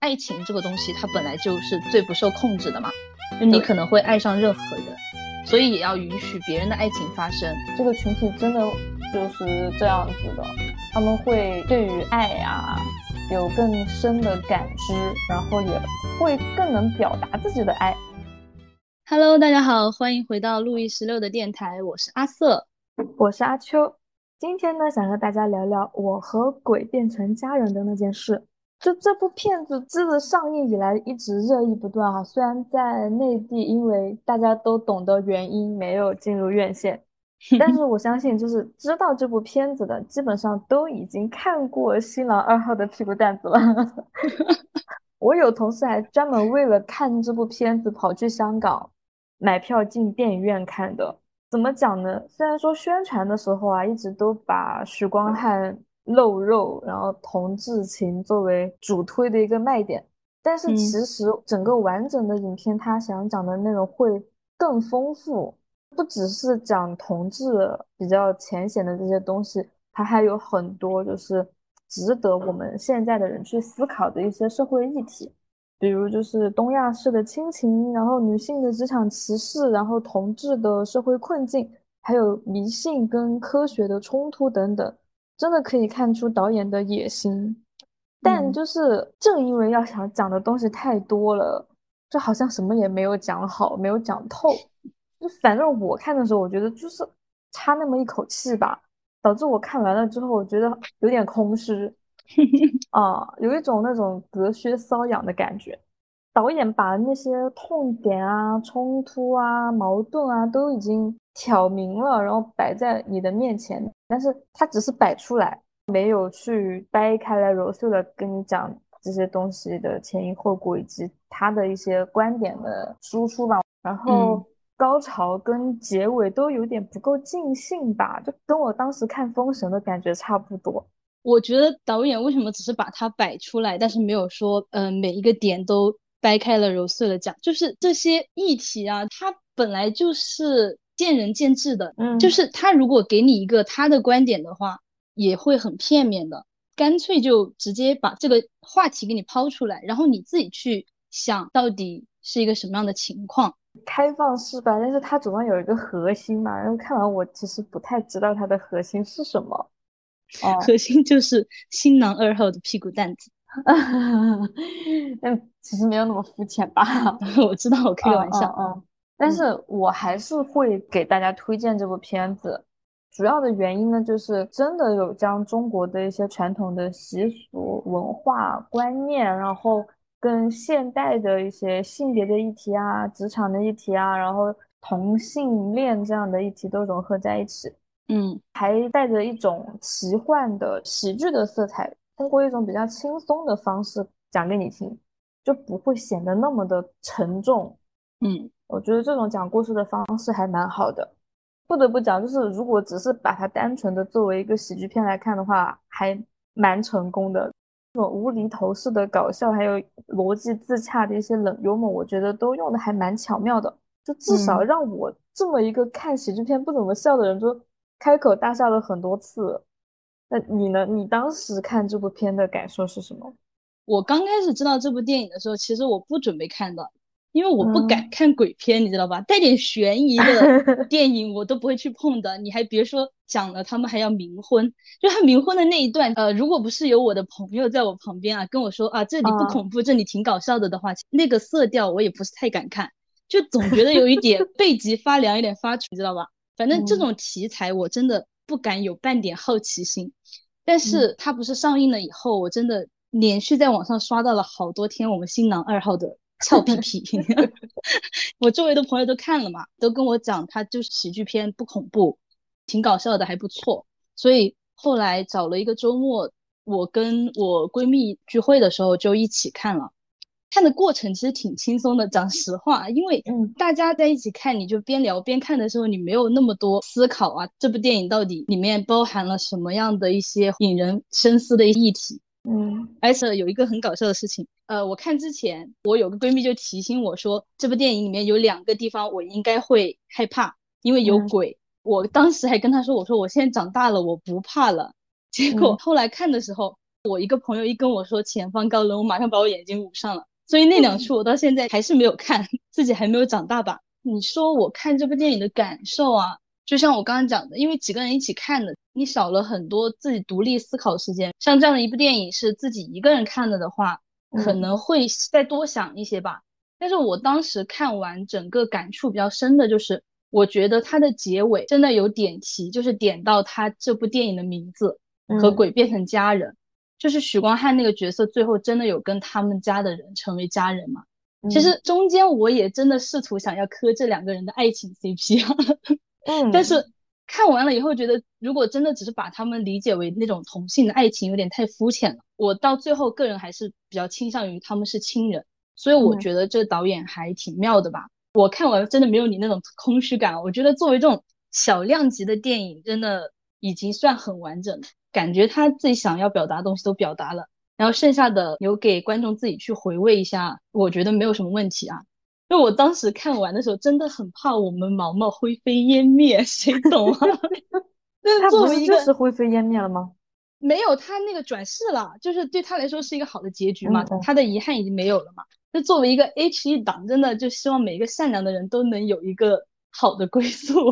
爱情这个东西，它本来就是最不受控制的嘛，就你可能会爱上任何人，所以也要允许别人的爱情发生。这个群体真的就是这样子的，他们会对于爱呀有更深的感知，然后也会更能表达自己的爱。Hello，大家好，欢迎回到路易十六的电台，我是阿瑟，我是阿秋。今天呢，想和大家聊聊我和鬼变成家人的那件事。就这部片子自上映以来一直热议不断哈，虽然在内地因为大家都懂得原因没有进入院线，但是我相信就是知道这部片子的基本上都已经看过《新郎二号》的屁股蛋子了。我有同事还专门为了看这部片子跑去香港买票进电影院看的。怎么讲呢？虽然说宣传的时候啊，一直都把许光 汉。露肉，然后同志情作为主推的一个卖点，但是其实整个完整的影片，他想讲的内容会更丰富，不只是讲同志比较浅显的这些东西，它还有很多就是值得我们现在的人去思考的一些社会议题，比如就是东亚式的亲情，然后女性的职场歧视，然后同志的社会困境，还有迷信跟科学的冲突等等。真的可以看出导演的野心，但就是正因为要想讲的东西太多了，就好像什么也没有讲好，没有讲透。就反正我看的时候，我觉得就是差那么一口气吧，导致我看完了之后，我觉得有点空虚 啊，有一种那种隔靴搔痒的感觉。导演把那些痛点啊、冲突啊、矛盾啊都已经挑明了，然后摆在你的面前，但是他只是摆出来，没有去掰开来揉碎了跟你讲这些东西的前因后果以及他的一些观点的输出吧。然后高潮跟结尾都有点不够尽兴吧，就跟我当时看《封神》的感觉差不多。我觉得导演为什么只是把它摆出来，但是没有说，嗯，每一个点都。掰开了揉碎了讲，就是这些议题啊，它本来就是见仁见智的。嗯，就是他如果给你一个他的观点的话，也会很片面的。干脆就直接把这个话题给你抛出来，然后你自己去想到底是一个什么样的情况。开放式吧，但是它总要有一个核心嘛。然后看完我其实不太知道它的核心是什么。哦，核心就是新郎二号的屁股蛋子。嗯其实没有那么肤浅吧？我知道，我开个玩笑。嗯，但是我还是会给大家推荐这部片子。主要的原因呢，就是真的有将中国的一些传统的习俗、文化观念，然后跟现代的一些性别的议题啊、职场的议题啊，然后同性恋这样的议题都融合在一起。嗯，还带着一种奇幻的喜剧的色彩。通过一种比较轻松的方式讲给你听，就不会显得那么的沉重。嗯，我觉得这种讲故事的方式还蛮好的。不得不讲，就是如果只是把它单纯的作为一个喜剧片来看的话，还蛮成功的。这种无厘头式的搞笑，还有逻辑自洽的一些冷幽默，我觉得都用的还蛮巧妙的。就至少让我这么一个看喜剧片不怎么笑的人，就开口大笑了很多次。那你呢？你当时看这部片的感受是什么？我刚开始知道这部电影的时候，其实我不准备看的，因为我不敢看鬼片，你知道吧？带点悬疑的 电影我都不会去碰的。你还别说，讲了他们还要冥婚，就他冥婚的那一段，呃，如果不是有我的朋友在我旁边啊，跟我说啊，这里不恐怖，这里挺搞笑的的话，那个色调我也不是太敢看，就总觉得有一点 背脊发凉，有点发怵，你知道吧？反正这种题材我真的。不敢有半点好奇心，但是它不是上映了以后，我真的连续在网上刷到了好多天我们新郎二号的俏皮皮，我周围的朋友都看了嘛，都跟我讲它就是喜剧片，不恐怖，挺搞笑的，还不错。所以后来找了一个周末，我跟我闺蜜聚会的时候就一起看了。看的过程其实挺轻松的，讲实话，因为嗯，大家在一起看，你就边聊边看的时候，你没有那么多思考啊，这部电影到底里面包含了什么样的一些引人深思的议题，嗯，而且有一个很搞笑的事情，呃，我看之前，我有个闺蜜就提醒我说，这部电影里面有两个地方我应该会害怕，因为有鬼。我当时还跟她说，我说我现在长大了，我不怕了。结果后来看的时候。我一个朋友一跟我说前方高冷，我马上把我眼睛捂上了。所以那两处我到现在还是没有看，自己还没有长大吧。你说我看这部电影的感受啊，就像我刚刚讲的，因为几个人一起看的，你少了很多自己独立思考时间。像这样的一部电影是自己一个人看了的话，可能会再多想一些吧。但是我当时看完整个感触比较深的就是，我觉得它的结尾真的有点题，就是点到他这部电影的名字和鬼变成家人。就是许光汉那个角色，最后真的有跟他们家的人成为家人吗？其实中间我也真的试图想要磕这两个人的爱情 CP 啊，嗯，但是看完了以后觉得，如果真的只是把他们理解为那种同性的爱情，有点太肤浅了。我到最后个人还是比较倾向于他们是亲人，所以我觉得这导演还挺妙的吧。我看完真的没有你那种空虚感，我觉得作为这种小量级的电影，真的已经算很完整了。感觉他自己想要表达的东西都表达了，然后剩下的留给观众自己去回味一下，我觉得没有什么问题啊。因为我当时看完的时候，真的很怕我们毛毛灰飞烟灭，谁懂啊？那 他不是就是灰飞烟灭了吗？没有，他那个转世了，就是对他来说是一个好的结局嘛，他的遗憾已经没有了嘛。那作为一个 H E 党，真的就希望每一个善良的人都能有一个好的归宿。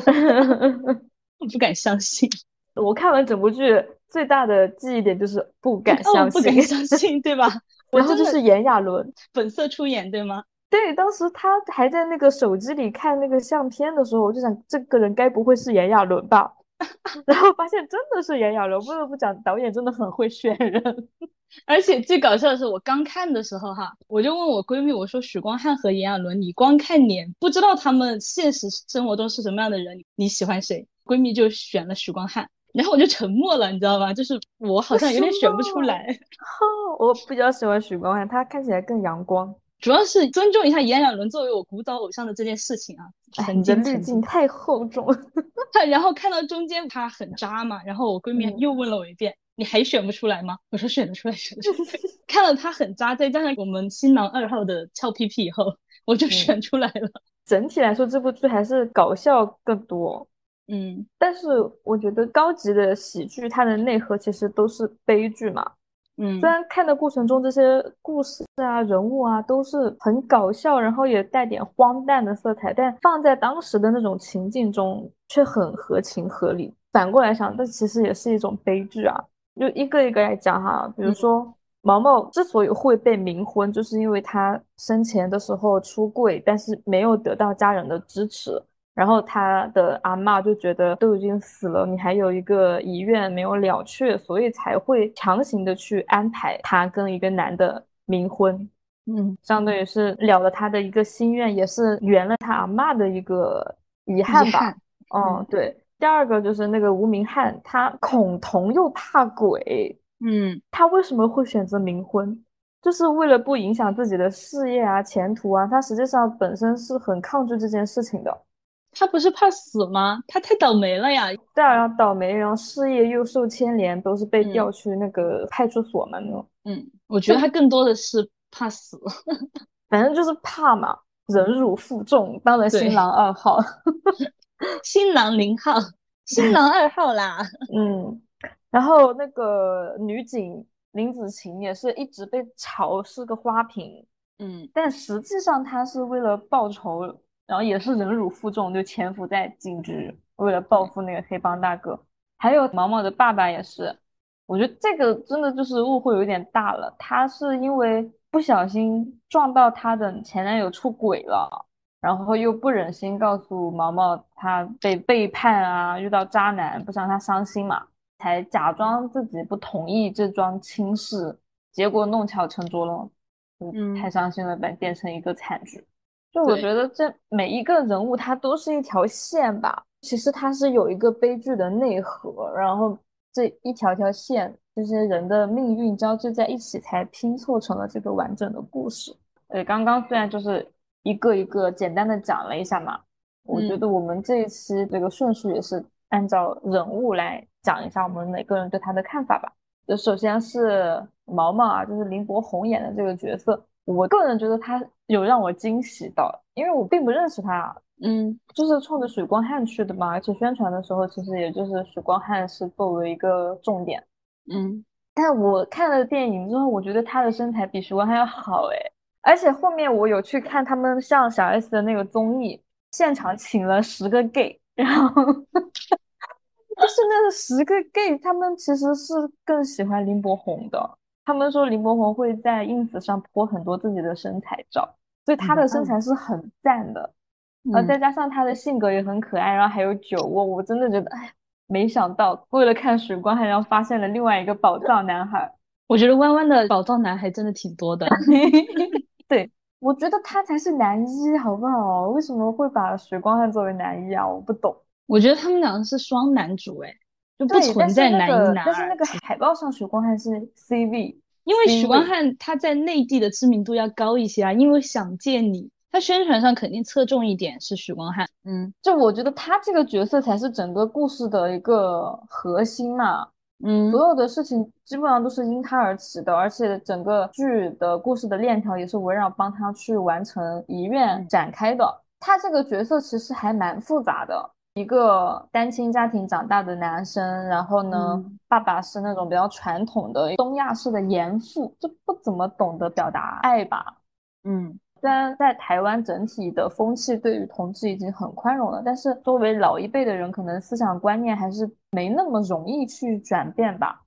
我不敢相信，我看完整部剧。最大的记忆点就是不敢相信，不敢相信，对吧？然后就是炎亚纶本色出演，对吗？对，当时他还在那个手机里看那个相片的时候，我就想，这个人该不会是炎亚纶吧？然后发现真的是炎亚纶，不得不讲，导演真的很会选人。而且最搞笑的是，我刚看的时候哈，我就问我闺蜜，我说许光汉和炎亚纶，你光看脸不知道他们现实生活中是什么样的人，你喜欢谁？闺蜜就选了许光汉。然后我就沉默了，你知道吗？就是我好像有点选不出来。哈 我比较喜欢许光汉，他看起来更阳光。主要是尊重一下炎亚纶作为我古早偶像的这件事情啊。你的滤镜太厚重。然后看到中间他很渣嘛，然后我闺蜜又问了我一遍：“你还选不出来吗？”我说：“选得出来，选得出来。”看到他很渣，再加上我们新郎二号的俏屁屁以后，我就选出来了。整体来说，这部剧还是搞笑更多。嗯，但是我觉得高级的喜剧，它的内核其实都是悲剧嘛。嗯，虽然看的过程中这些故事啊、人物啊都是很搞笑，然后也带点荒诞的色彩，但放在当时的那种情境中却很合情合理。反过来想，这其实也是一种悲剧啊。就一个一个来讲哈，比如说毛毛之所以会被冥婚，就是因为他生前的时候出柜，但是没有得到家人的支持。然后他的阿妈就觉得都已经死了，你还有一个遗愿没有了却，所以才会强行的去安排他跟一个男的冥婚，嗯，相当于是了了他的一个心愿，也是圆了他阿妈的一个遗憾吧。哦，对。第二个就是那个吴明翰，他恐同又怕鬼，嗯，他为什么会选择冥婚？就是为了不影响自己的事业啊、前途啊，他实际上本身是很抗拒这件事情的。他不是怕死吗？他太倒霉了呀！对啊，倒霉，然后事业又受牵连，都是被调去那个派出所嘛那种。嗯，我觉得他更多的是怕死，反正就是怕嘛，忍辱负重，当了新郎二号，新郎零号，新郎二号啦。嗯，然后那个女警林子晴也是一直被嘲是个花瓶，嗯，但实际上她是为了报仇。然后也是忍辱负重，就潜伏在警局，为了报复那个黑帮大哥。还有毛毛的爸爸也是，我觉得这个真的就是误会有点大了。他是因为不小心撞到他的前男友出轨了，然后又不忍心告诉毛毛他被背叛啊，遇到渣男，不想让他伤心嘛，才假装自己不同意这桩亲事，结果弄巧成拙了，嗯，太伤心了，变变成一个惨剧。就我觉得这每一个人物他都是一条线吧，其实他是有一个悲剧的内核，然后这一条条线，这些人的命运交织在一起，才拼凑成了这个完整的故事。对，刚刚虽然就是一个一个简单的讲了一下嘛，我觉得我们这一期这个顺序也是按照人物来讲一下我们每个人对他的看法吧。就首先是毛毛啊，就是林柏宏演的这个角色。我个人觉得他有让我惊喜到，因为我并不认识他，嗯，就是冲着许光汉去的嘛，而且宣传的时候其实也就是许光汉是作为一个重点，嗯，但我看了电影之后，我觉得他的身材比许光汉要好哎。而且后面我有去看他们像小 S 的那个综艺，现场请了十个 gay，然后就是那个十个 gay，他们其实是更喜欢林柏宏的。他们说林柏宏会在 ins 上泼很多自己的身材照，所以他的身材是很赞的。然后再加上他的性格也很可爱，然后还有酒窝，我真的觉得，哎，没想到为了看水光汉，然后发现了另外一个宝藏男孩。我觉得弯弯的宝藏男孩真的挺多的。对，我觉得他才是男一，好不好？为什么会把许光汉作为男一啊？我不懂。我觉得他们两个是双男主，哎，就不存在男一男二。但是那个海报上许光汉是 CV，因为许光汉他在内地的知名度要高一些啊，因为想见你，他宣传上肯定侧重一点是许光汉。嗯，就我觉得他这个角色才是整个故事的一个核心嘛。嗯，所有的事情基本上都是因他而起的，而且整个剧的故事的链条也是围绕帮他去完成遗愿展开的。他这个角色其实还蛮复杂的，一个单亲家庭长大的男生，然后呢，爸爸是那种比较传统的东亚式的严父，就不怎么懂得表达爱吧。嗯。虽然在台湾整体的风气对于同志已经很宽容了，但是作为老一辈的人，可能思想观念还是没那么容易去转变吧。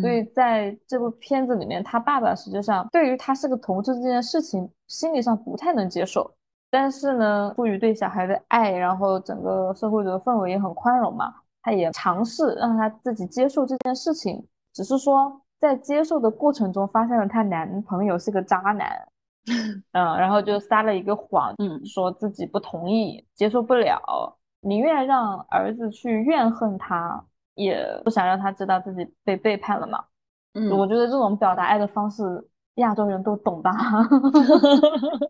所以在这部片子里面，他爸爸实际上对于他是个同志这件事情，心理上不太能接受。但是呢，出于对小孩的爱，然后整个社会的氛围也很宽容嘛，他也尝试让他自己接受这件事情。只是说在接受的过程中，发现了她男朋友是个渣男。嗯，然后就撒了一个谎，嗯，说自己不同意，接受不了，宁愿让儿子去怨恨他，也不想让他知道自己被背叛了嘛。嗯，我觉得这种表达爱的方式，亚洲人都懂吧？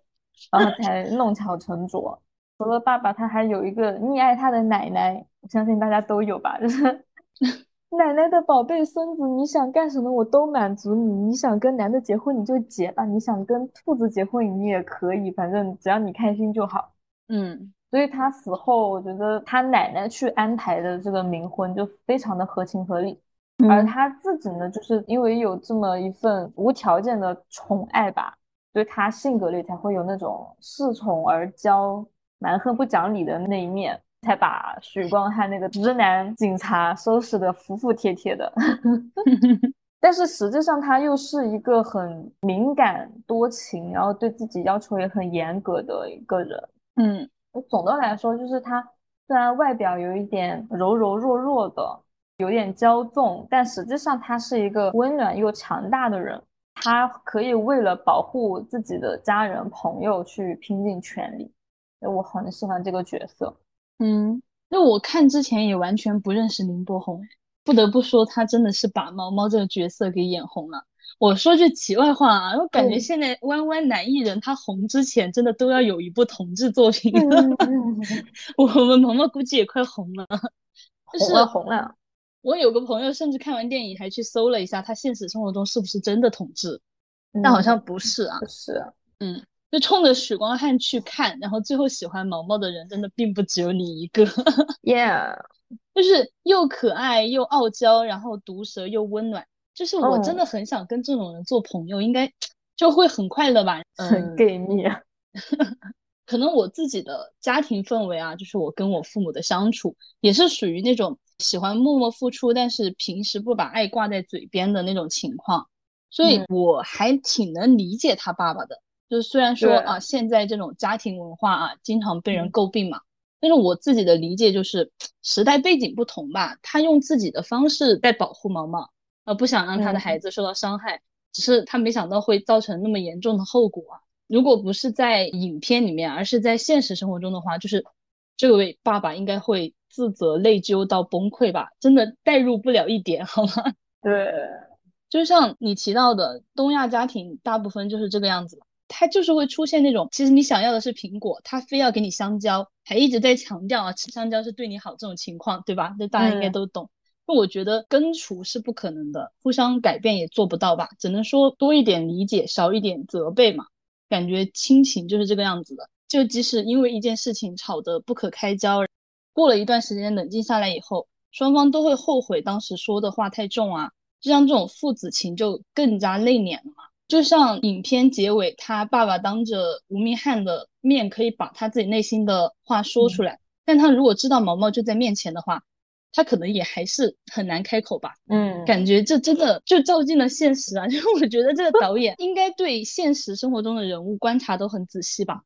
然后才弄巧成拙。除了爸爸，他还有一个溺爱他的奶奶，我相信大家都有吧，就是。奶奶的宝贝孙子，你想干什么我都满足你。你想跟男的结婚你就结吧，你想跟兔子结婚你也可以，反正只要你开心就好。嗯，所以他死后，我觉得他奶奶去安排的这个冥婚就非常的合情合理。而他自己呢，就是因为有这么一份无条件的宠爱吧，所以他性格里才会有那种恃宠而骄、蛮横不讲理的那一面。才把许光汉那个直男警察收拾的服服帖帖的，但是实际上他又是一个很敏感多情，然后对自己要求也很严格的一个人。嗯，总的来说，就是他虽然外表有一点柔柔弱弱的，有点骄纵，但实际上他是一个温暖又强大的人。他可以为了保护自己的家人朋友去拼尽全力，我很喜欢这个角色。嗯，那我看之前也完全不认识林柏宏，不得不说他真的是把毛毛这个角色给演红了。我说句题外话啊，我感觉现在弯弯男艺人他红之前真的都要有一部同志作品。我们毛毛估计也快红了，红了红了。我有个朋友甚至看完电影还去搜了一下他现实生活中是不是真的同志，但好像不是啊。不是，嗯。就冲着许光汉去看，然后最后喜欢毛毛的人真的并不只有你一个。Yeah，就是又可爱又傲娇，然后毒舌又温暖，就是我真的很想跟这种人做朋友，应该就会很快乐吧？很 gay 蜜。可能我自己的家庭氛围啊，就是我跟我父母的相处也是属于那种喜欢默默付出，但是平时不把爱挂在嘴边的那种情况，所以我还挺能理解他爸爸的。就是虽然说啊，现在这种家庭文化啊，经常被人诟病嘛，但是我自己的理解就是时代背景不同吧，他用自己的方式在保护毛毛，呃，不想让他的孩子受到伤害，只是他没想到会造成那么严重的后果。如果不是在影片里面，而是在现实生活中的话，就是这位爸爸应该会自责内疚到崩溃吧，真的代入不了一点，好吗？对，就像你提到的，东亚家庭大部分就是这个样子。他就是会出现那种，其实你想要的是苹果，他非要给你香蕉，还一直在强调啊，吃香蕉是对你好这种情况，对吧？这大家应该都懂。那我觉得根除是不可能的，互相改变也做不到吧，只能说多一点理解，少一点责备嘛。感觉亲情就是这个样子的，就即使因为一件事情吵得不可开交，过了一段时间冷静下来以后，双方都会后悔当时说的话太重啊，就像这种父子情就更加内敛了嘛。就像影片结尾，他爸爸当着吴明翰的面可以把他自己内心的话说出来，但他如果知道毛毛就在面前的话，他可能也还是很难开口吧。嗯，感觉这真的就照进了现实啊！就是我觉得这个导演应该对现实生活中的人物观察都很仔细吧。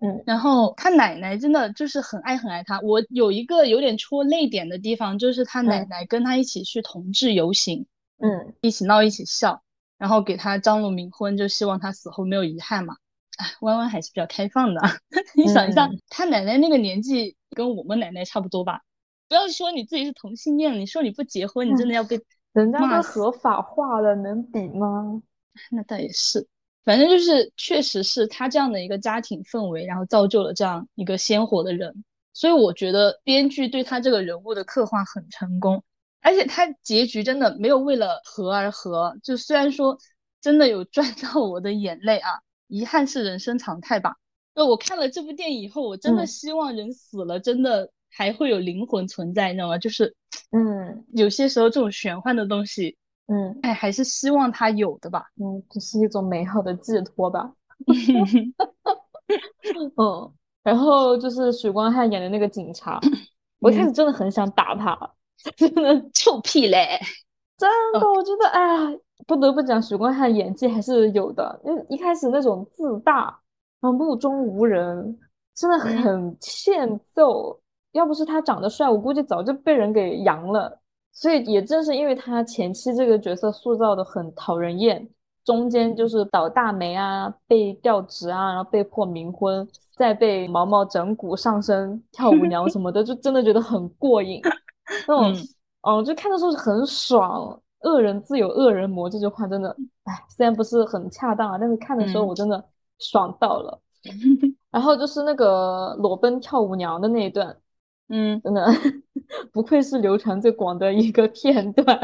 嗯，然后他奶奶真的就是很爱很爱他。我有一个有点戳泪点的地方，就是他奶奶跟他一起去同志游行，嗯，一起闹一起笑。然后给他张罗冥婚，就希望他死后没有遗憾嘛。哎，弯弯还是比较开放的。你想一下，他奶奶那个年纪跟我们奶奶差不多吧？不要说你自己是同性恋，你说你不结婚，你真的要被人家都合法化了，能比吗？那倒也是，反正就是确实是他这样的一个家庭氛围，然后造就了这样一个鲜活的人。所以我觉得编剧对他这个人物的刻画很成功。而且他结局真的没有为了和而和，就虽然说真的有赚到我的眼泪啊，遗憾是人生常态吧。那我看了这部电影以后，我真的希望人死了真的还会有灵魂存在，你知道吗？就是，嗯，有些时候这种玄幻的东西，嗯，哎，还是希望他有的吧。嗯，这是一种美好的寄托吧。嗯，然后就是许光汉演的那个警察，我一开始真的很想打他。真的臭屁嘞！真的，我觉得，哎呀，不得不讲，许光汉演技还是有的。因为一开始那种自大，然后目中无人，真的很欠揍。要不是他长得帅，我估计早就被人给扬了。所以也正是因为他前期这个角色塑造的很讨人厌，中间就是倒大霉啊，被调职啊，然后被迫冥婚，再被毛毛整蛊上身跳舞娘什么的，就真的觉得很过瘾。那种，哦，就看的时候是很爽。恶人自有恶人磨，这句话真的，哎，虽然不是很恰当啊，但是看的时候我真的爽到了。然后就是那个裸奔跳舞娘的那一段，嗯，真的 不愧是流传最广的一个片段。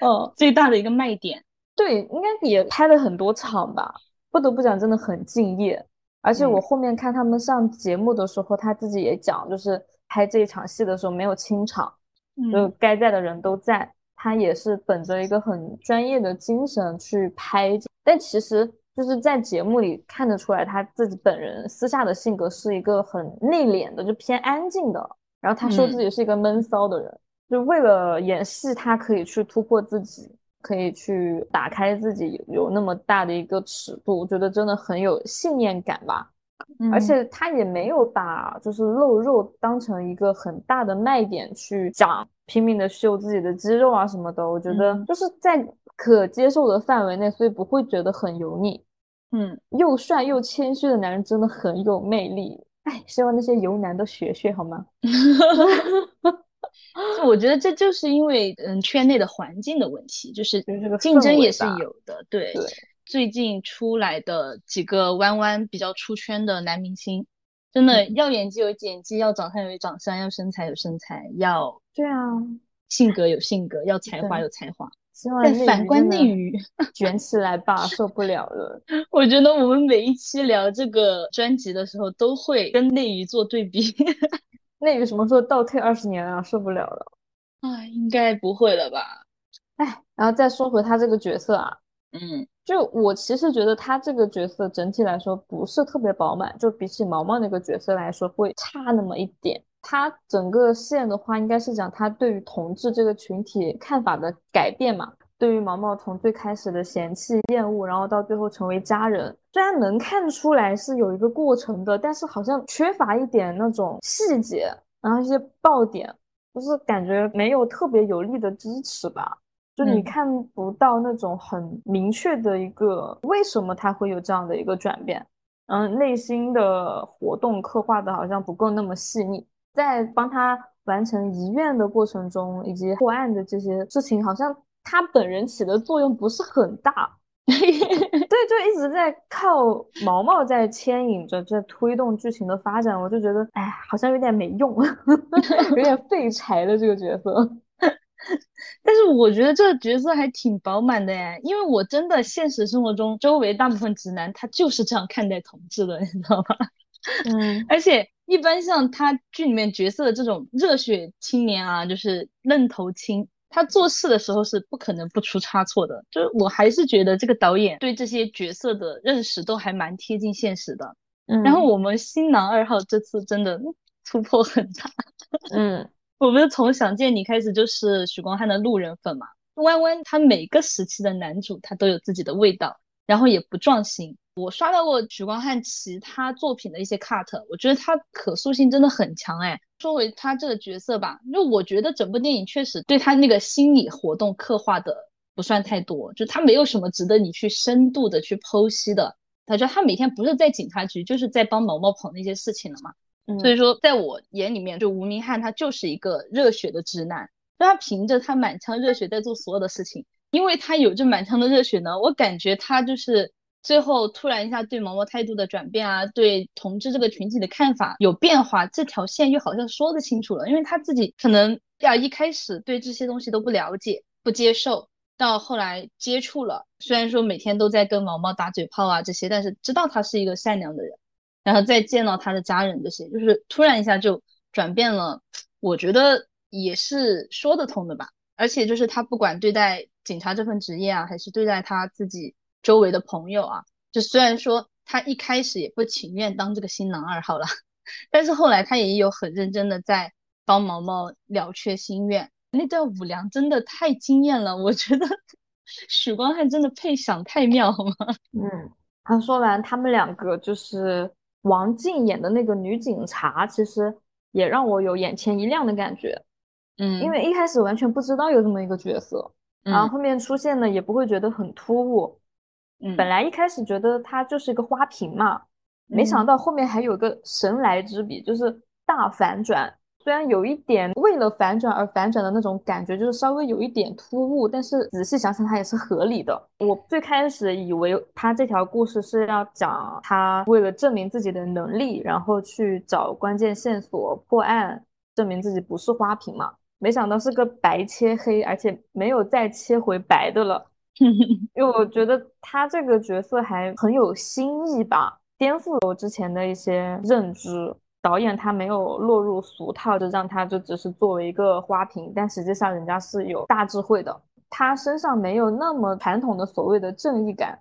哦，最大的一个卖点。对，应该也拍了很多场吧。不得不讲，真的很敬业。而且我后面看他们上节目的时候，他自己也讲，就是。拍这一场戏的时候没有清场，就该在的人都在。他也是本着一个很专业的精神去拍，但其实就是在节目里看得出来，他自己本人私下的性格是一个很内敛的，就偏安静的。然后他说自己是一个闷骚的人，就为了演戏，他可以去突破自己，可以去打开自己，有那么大的一个尺度，我觉得真的很有信念感吧。而且他也没有把就是露肉当成一个很大的卖点去讲，拼命的秀自己的肌肉啊什么的。我觉得就是在可接受的范围内，所以不会觉得很油腻。嗯，又帅又谦虚的男人真的很有魅力。哎，希望那些油男都学学好吗？就我觉得这就是因为嗯圈内的环境的问题，就是竞争也是有的。对对。最近出来的几个弯弯比较出圈的男明星，真的要演技有演技，要长相有长相，要身材有身材，要对啊，性格有性格，要才华有才华。但反观内娱，卷起来吧，受不了了。我觉得我们每一期聊这个专辑的时候，都会跟内娱做对比。内娱什么时候倒退二十年啊？受不了了。啊，应该不会了吧？哎，然后再说回他这个角色啊，嗯。就我其实觉得他这个角色整体来说不是特别饱满，就比起毛毛那个角色来说会差那么一点。他整个线的话，应该是讲他对于同志这个群体看法的改变嘛。对于毛毛从最开始的嫌弃、厌恶，然后到最后成为家人，虽然能看出来是有一个过程的，但是好像缺乏一点那种细节，然后一些爆点，就是感觉没有特别有力的支持吧。就你看不到那种很明确的一个为什么他会有这样的一个转变，嗯，内心的活动刻画的好像不够那么细腻，在帮他完成遗愿的过程中，以及破案的这些事情，好像他本人起的作用不是很大，对，就一直在靠毛毛在牵引着，在推动剧情的发展，我就觉得，哎，好像有点没用，有点废柴的这个角色。但是我觉得这个角色还挺饱满的哎，因为我真的现实生活中周围大部分直男他就是这样看待同志的，你知道吗？嗯，而且一般像他剧里面角色的这种热血青年啊，就是愣头青，他做事的时候是不可能不出差错的。就是我还是觉得这个导演对这些角色的认识都还蛮贴近现实的。嗯，然后我们新郎二号这次真的突破很大。嗯，我们从想见你开始就是许光汉的路人粉嘛。弯弯他每个时期的男主他都有自己的味道，然后也不撞型。我刷到过许光汉其他作品的一些 cut，我觉得他可塑性真的很强哎。说回他这个角色吧，就我觉得整部电影确实对他那个心理活动刻画的不算太多，就他没有什么值得你去深度的去剖析的。他觉得他每天不是在警察局，就是在帮毛毛跑那些事情了嘛。所以说，在我眼里面，就吴明翰他就是一个热血的直男，就他凭着他满腔热血在做所有的事情，因为他有这满腔的热血呢，我感觉他就是。最后突然一下对毛毛态度的转变啊，对同志这个群体的看法有变化，这条线又好像说得清楚了，因为他自己可能呀一开始对这些东西都不了解、不接受，到后来接触了，虽然说每天都在跟毛毛打嘴炮啊这些，但是知道他是一个善良的人，然后再见到他的家人这些，就是突然一下就转变了，我觉得也是说得通的吧。而且就是他不管对待警察这份职业啊，还是对待他自己。周围的朋友啊，就虽然说他一开始也不情愿当这个新郎二号了，但是后来他也有很认真的在帮毛毛了却心愿。那段舞娘真的太惊艳了，我觉得 许光汉真的配享太妙了。嗯，他说完他们两个就是王静演的那个女警察，其实也让我有眼前一亮的感觉。嗯，因为一开始完全不知道有这么一个角色，然后后面出现呢也不会觉得很突兀。本来一开始觉得她就是一个花瓶嘛，没想到后面还有个神来之笔，就是大反转。虽然有一点为了反转而反转的那种感觉，就是稍微有一点突兀，但是仔细想想它也是合理的。我最开始以为他这条故事是要讲他为了证明自己的能力，然后去找关键线索破案，证明自己不是花瓶嘛，没想到是个白切黑，而且没有再切回白的了。因为我觉得他这个角色还很有新意吧，颠覆了我之前的一些认知。导演他没有落入俗套，就让他就只是作为一个花瓶，但实际上人家是有大智慧的。他身上没有那么传统的所谓的正义感，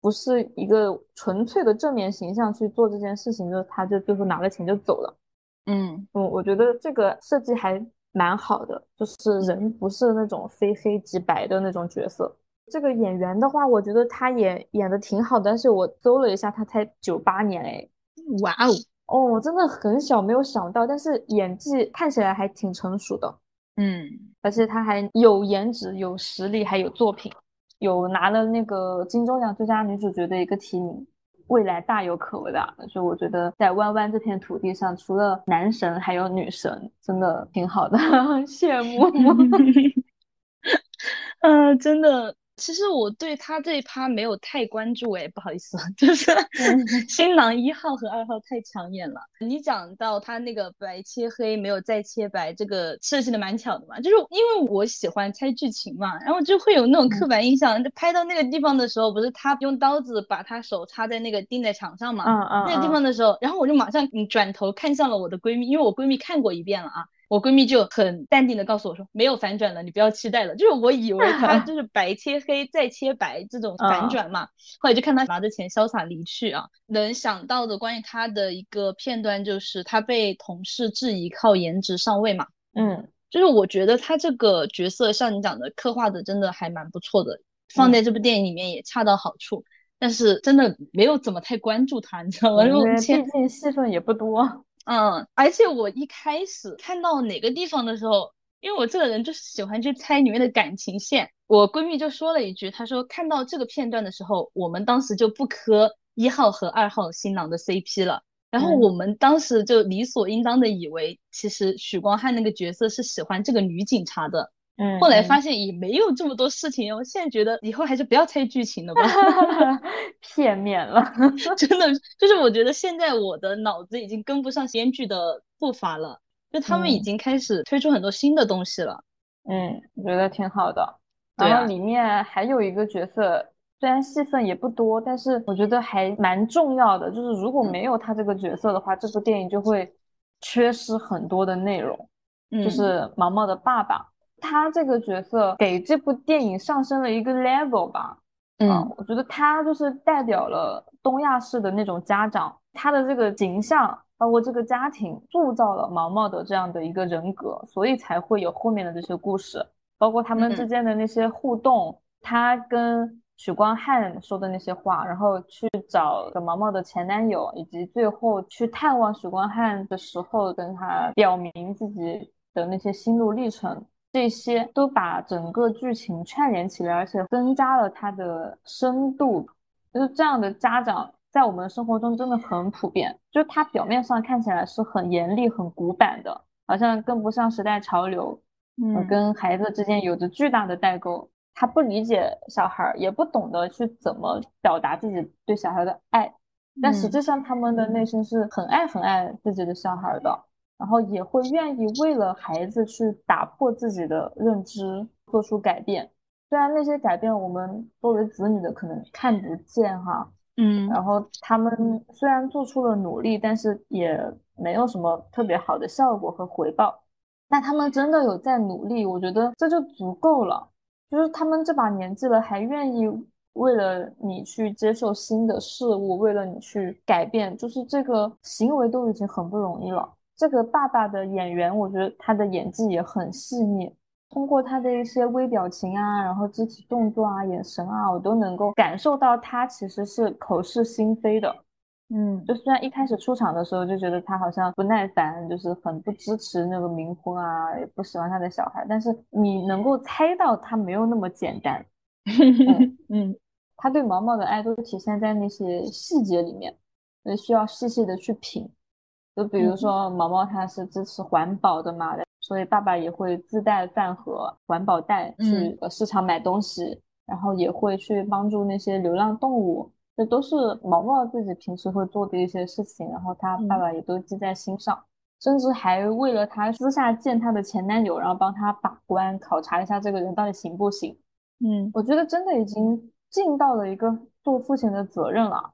不是一个纯粹的正面形象去做这件事情，就是他就最后拿了钱就走了。嗯嗯，我觉得这个设计还蛮好的，就是人不是那种非黑即白的那种角色。这个演员的话，我觉得他也演的挺好的，但是我搜了一下，他才九八年哎，哇哦哦，真的很小，没有想到，但是演技看起来还挺成熟的，嗯，而且他还有颜值、有实力，还有作品，有拿了那个金钟奖最佳女主角的一个提名，未来大有可为的。所以我觉得在弯弯这片土地上，除了男神还有女神，真的挺好的，羡慕。嗯，真的。其实我对他这一趴没有太关注哎，不好意思，就是新郎一号和二号太抢眼了。你讲到他那个白切黑没有再切白，这个设计的蛮巧的嘛，就是因为我喜欢猜剧情嘛，然后就会有那种刻板印象。就拍到那个地方的时候，不是他用刀子把他手插在那个钉在墙上嘛，嗯嗯，那个地方的时候，然后我就马上嗯转头看向了我的闺蜜，因为我闺蜜看过一遍了啊。我闺蜜就很淡定的告诉我说，没有反转了，你不要期待了。就是我以为他就是白切黑再切白这种反转嘛，后来就看他拿着钱潇洒离去啊。能想到的关于他的一个片段就是他被同事质疑靠颜值上位嘛，嗯，就是我觉得他这个角色像你讲的刻画的真的还蛮不错的，放在这部电影里面也恰到好处。但是真的没有怎么太关注他，你知道吗？因为毕竟戏份也不多。嗯，而且我一开始看到哪个地方的时候，因为我这个人就是喜欢去猜里面的感情线，我闺蜜就说了一句，她说看到这个片段的时候，我们当时就不磕一号和二号新郎的 CP 了，然后我们当时就理所应当的以为，其实许光汉那个角色是喜欢这个女警察的。嗯，后来发现也没有这么多事情，我现在觉得以后还是不要猜剧情了吧 片面了，真的就是我觉得现在我的脑子已经跟不上编剧的步伐了，就他们已经开始推出很多新的东西了。嗯，我觉得挺好的。然后里面还有一个角色，虽然戏份也不多，但是我觉得还蛮重要的。就是如果没有他这个角色的话，这部电影就会缺失很多的内容。嗯就是毛毛的爸爸。他这个角色给这部电影上升了一个 level 吧。嗯，我觉得他就是代表了东亚式的那种家长，他的这个形象，包括这个家庭，塑造了毛毛的这样的一个人格，所以才会有后面的这些故事，包括他们之间的那些互动，他跟许光汉说的那些话，然后去找毛毛的前男友，以及最后去探望许光汉的时候，跟他表明自己的那些心路历程。这些都把整个剧情串联起来，而且增加了它的深度。就是这样的家长在我们生活中真的很普遍。就是他表面上看起来是很严厉、很古板的，好像跟不上时代潮流，嗯，跟孩子之间有着巨大的代沟。他不理解小孩，也不懂得去怎么表达自己对小孩的爱，但实际上他们的内心是很爱、很爱自己的小孩的。然后也会愿意为了孩子去打破自己的认知，做出改变。虽然那些改变我们作为子女的可能看不见哈，嗯，然后他们虽然做出了努力，但是也没有什么特别好的效果和回报。但他们真的有在努力，我觉得这就足够了。就是他们这把年纪了，还愿意为了你去接受新的事物，为了你去改变，就是这个行为都已经很不容易了。这个爸爸的演员，我觉得他的演技也很细腻，通过他的一些微表情啊，然后肢体动作啊、眼神啊，我都能够感受到他其实是口是心非的。嗯，就虽然一开始出场的时候就觉得他好像不耐烦，就是很不支持那个冥婚啊，也不喜欢他的小孩，但是你能够猜到他没有那么简单。嗯，他对毛毛的爱都体现在那些细节里面，需要细细的去品。就比如说毛毛他是支持环保的嘛，所以爸爸也会自带饭盒、环保袋去市场买东西，然后也会去帮助那些流浪动物，这都是毛毛自己平时会做的一些事情，然后他爸爸也都记在心上，甚至还为了他私下见他的前男友，然后帮他把关考察一下这个人到底行不行。嗯，我觉得真的已经尽到了一个做父亲的责任了。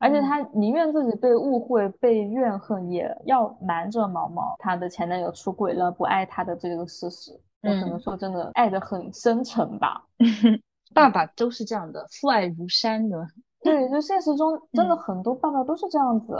而且他宁愿自己被误会、被怨恨，也要瞒着毛毛他的前男友出轨了、不爱他的这个事实。我只能说，真的爱得很深沉吧。爸爸都是这样的，父爱如山的。对，就现实中真的很多爸爸都是这样子。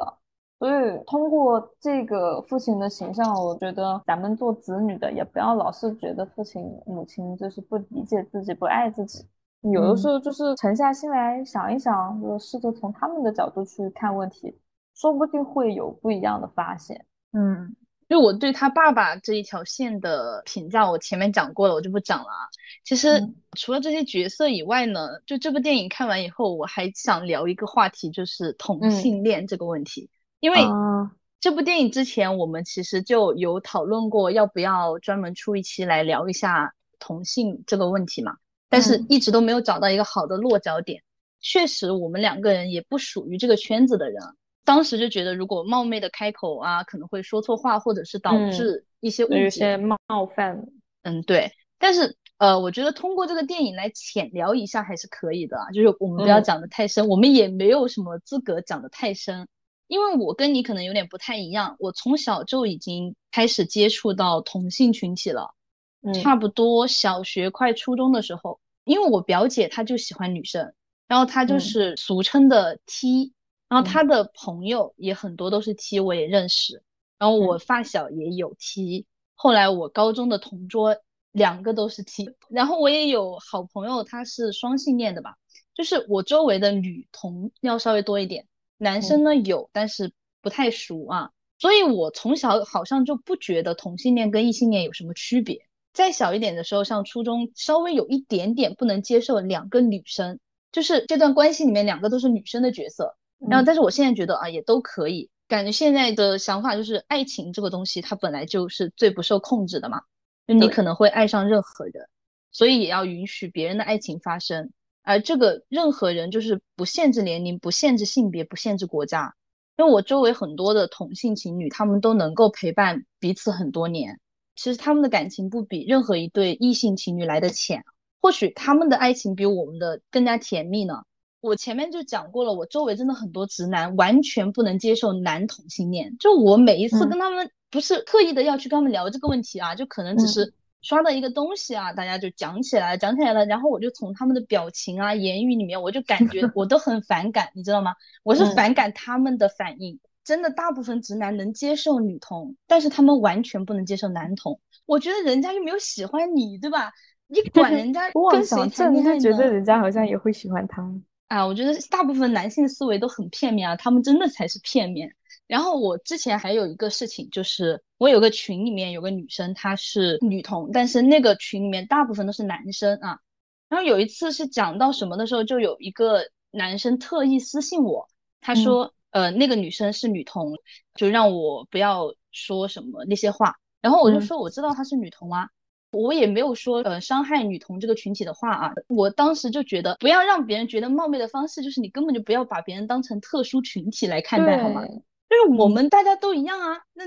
所以通过这个父亲的形象，我觉得咱们做子女的也不要老是觉得父亲、母亲就是不理解自己、不爱自己。有的时候就是沉下心来想一想，就试着从他们的角度去看问题，说不定会有不一样的发现。嗯，就我对他爸爸这一条线的评价，我前面讲过了，我就不讲了啊。其实除了这些角色以外呢，就这部电影看完以后，我还想聊一个话题，就是同性恋这个问题。因为这部电影之前我们其实就有讨论过，要不要专门出一期来聊一下同性这个问题嘛。但是一直都没有找到一个好的落脚点。确实，我们两个人也不属于这个圈子的人。当时就觉得，如果冒昧的开口啊，可能会说错话，或者是导致一些误解、有些冒犯。嗯，对。但是，呃，我觉得通过这个电影来浅聊一下还是可以的。就是我们不要讲的太深，我们也没有什么资格讲的太深。因为我跟你可能有点不太一样，我从小就已经开始接触到同性群体了。差不多小学快初中的时候，因为我表姐她就喜欢女生，然后她就是俗称的 T，然后她的朋友也很多都是 T，我也认识，然后我发小也有 T，后来我高中的同桌两个都是 T，然后我也有好朋友他是双性恋的吧，就是我周围的女同要稍微多一点，男生呢有，但是不太熟啊，所以我从小好像就不觉得同性恋跟异性恋有什么区别。再小一点的时候，上初中稍微有一点点不能接受两个女生，就是这段关系里面两个都是女生的角色。然后，但是我现在觉得啊，也都可以。感觉现在的想法就是，爱情这个东西它本来就是最不受控制的嘛，就你可能会爱上任何人，所以也要允许别人的爱情发生。而这个任何人就是不限制年龄、不限制性别、不限制国家。因为我周围很多的同性情侣，他们都能够陪伴彼此很多年。其实他们的感情不比任何一对异性情侣来的浅，或许他们的爱情比我们的更加甜蜜呢。我前面就讲过了，我周围真的很多直男完全不能接受男同性恋，就我每一次跟他们不是刻意的要去跟他们聊这个问题啊，就可能只是刷到一个东西啊，大家就讲起来，讲起来了，然后我就从他们的表情啊、言语里面，我就感觉我都很反感，你知道吗？我是反感他们的反应。真的，大部分直男能接受女同，但是他们完全不能接受男同。我觉得人家又没有喜欢你，对吧？你管人家跟谁谈恋爱呢？觉得人家好像也会喜欢他。啊，我觉得大部分男性思维都很片面啊，他们真的才是片面。然后我之前还有一个事情，就是我有个群里面有个女生，她是女同，但是那个群里面大部分都是男生啊。然后有一次是讲到什么的时候，就有一个男生特意私信我，他说，呃，那个女生是女同，就让我不要说什么那些话。然后我就说，我知道她是女同啊，我也没有说呃伤害女同这个群体的话啊。我当时就觉得，不要让别人觉得冒昧的方式，就是你根本就不要把别人当成特殊群体来看待，好吗？就是我们大家都一样啊，那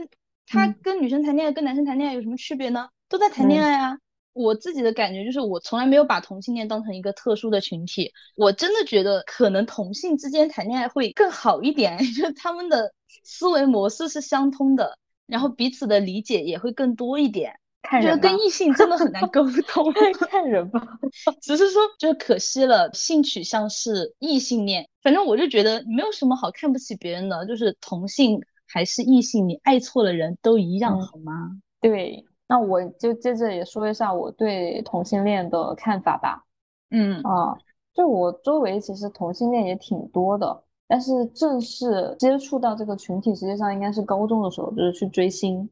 他跟女生谈恋爱跟男生谈恋爱有什么区别呢？都在谈恋爱啊。我自己的感觉就是，我从来没有把同性恋当成一个特殊的群体。我真的觉得，可能同性之间谈恋爱会更好一点，就是他们的思维模式是相通的，然后彼此的理解也会更多一点。觉得跟异性真的很难沟通，看人吧。只是说，就是可惜了，性取向是异性恋。反正我就觉得没有什么好看不起别人的，就是同性还是异性，你爱错了人都一样，好吗？对，那我就接着也说一下我对同性恋的看法吧。嗯啊，就我周围其实同性恋也挺多的，但是正式接触到这个群体，实际上应该是高中的时候，就是去追星。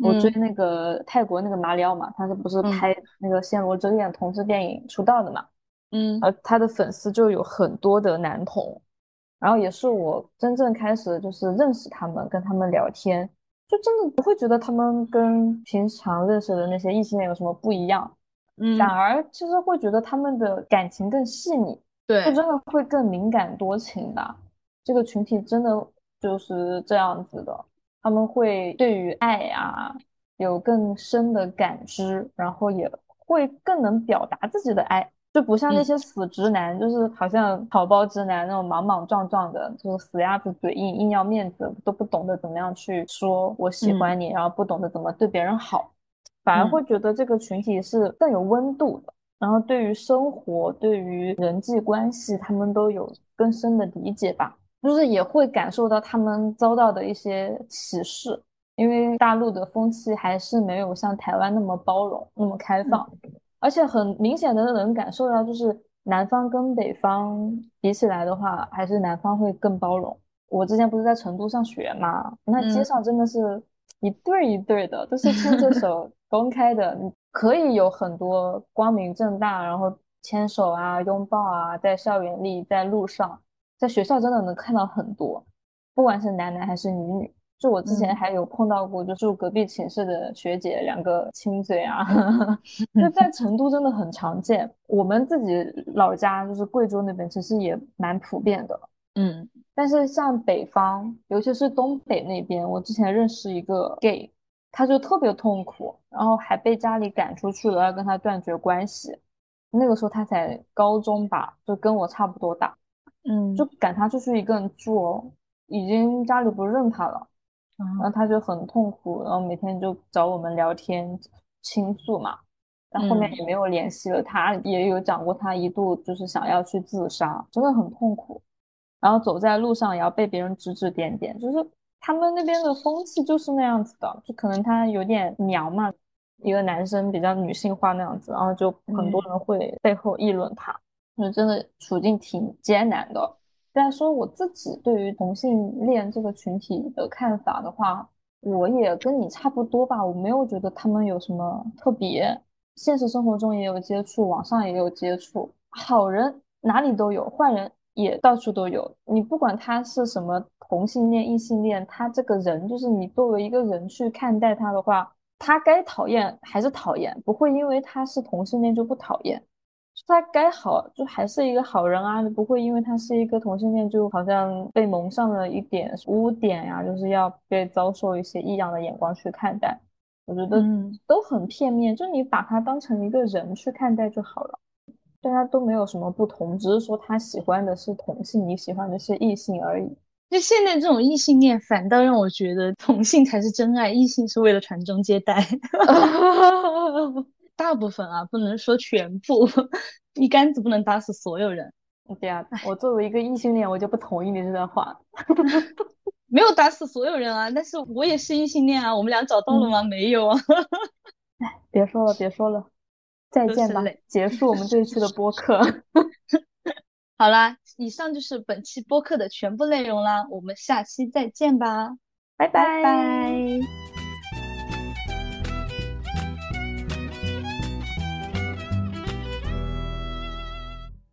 我追那个泰国那个马里奥嘛，他是不是拍那个《暹罗之恋》同志电影出道的嘛？嗯，而他的粉丝就有很多的男同，然后也是我真正开始就是认识他们，跟他们聊天，就真的不会觉得他们跟平常认识的那些异性恋有什么不一样，嗯，反而其实会觉得他们的感情更细腻，对，就真的会更敏感多情的。这个群体真的就是这样子的。他们会对于爱啊有更深的感知，然后也会更能表达自己的爱，就不像那些死直男，就是好像草包直男那种莽莽撞撞的，就是死鸭子嘴硬，硬要面子，都不懂得怎么样去说我喜欢你，然后不懂得怎么对别人好，反而会觉得这个群体是更有温度的，然后对于生活、对于人际关系，他们都有更深的理解吧。就是也会感受到他们遭到的一些歧视，因为大陆的风气还是没有像台湾那么包容、那么开放，而且很明显的能感受到，就是南方跟北方比起来的话，还是南方会更包容。我之前不是在成都上学嘛，那街上真的是一对一对的，都是牵着手 公开的，你可以有很多光明正大，然后牵手啊、拥抱啊，在校园里、在路上。在学校真的能看到很多，不管是男男还是女女。就我之前还有碰到过，就住隔壁寝室的学姐两个亲嘴啊，就在成都真的很常见。我们自己老家就是贵州那边，其实也蛮普遍的。嗯，但是像北方，尤其是东北那边，我之前认识一个 gay，他就特别痛苦，然后还被家里赶出去了，要跟他断绝关系。那个时候他才高中吧，就跟我差不多大。嗯，就赶他出去一个人住哦，已经家里不认他了，然后他就很痛苦，然后每天就找我们聊天倾诉嘛，但后面也没有联系了。他也有讲过，他一度就是想要去自杀，真的很痛苦。然后走在路上也要被别人指指点点，就是他们那边的风气就是那样子的，就可能他有点娘嘛，一个男生比较女性化那样子，然后就很多人会背后议论他。就真的处境挺艰难的。再说我自己对于同性恋这个群体的看法的话，我也跟你差不多吧。我没有觉得他们有什么特别，现实生活中也有接触，网上也有接触。好人哪里都有，坏人也到处都有。你不管他是什么同性恋、异性恋，他这个人就是你作为一个人去看待他的话，他该讨厌还是讨厌，不会因为他是同性恋就不讨厌。他该好就还是一个好人啊，你不会因为他是一个同性恋就好像被蒙上了一点污点呀，就是要被遭受一些异样的眼光去看待。我觉得都很片面，就你把他当成一个人去看待就好了，大家都没有什么不同，只是说他喜欢的是同性，你喜欢的是异性而已。就现在这种异性恋，反倒让我觉得同性才是真爱，异性是为了传宗接代。大部分啊，不能说全部，一竿子不能打死所有人。对呀，我作为一个异性恋，我就不同意你这段话。没有打死所有人啊，但是我也是异性恋啊，我们俩找到了吗？没有啊。哎，别说了，别说了，再见吧，结束我们这一期的播客。好啦，以上就是本期播客的全部内容啦，我们下期再见吧，拜拜拜。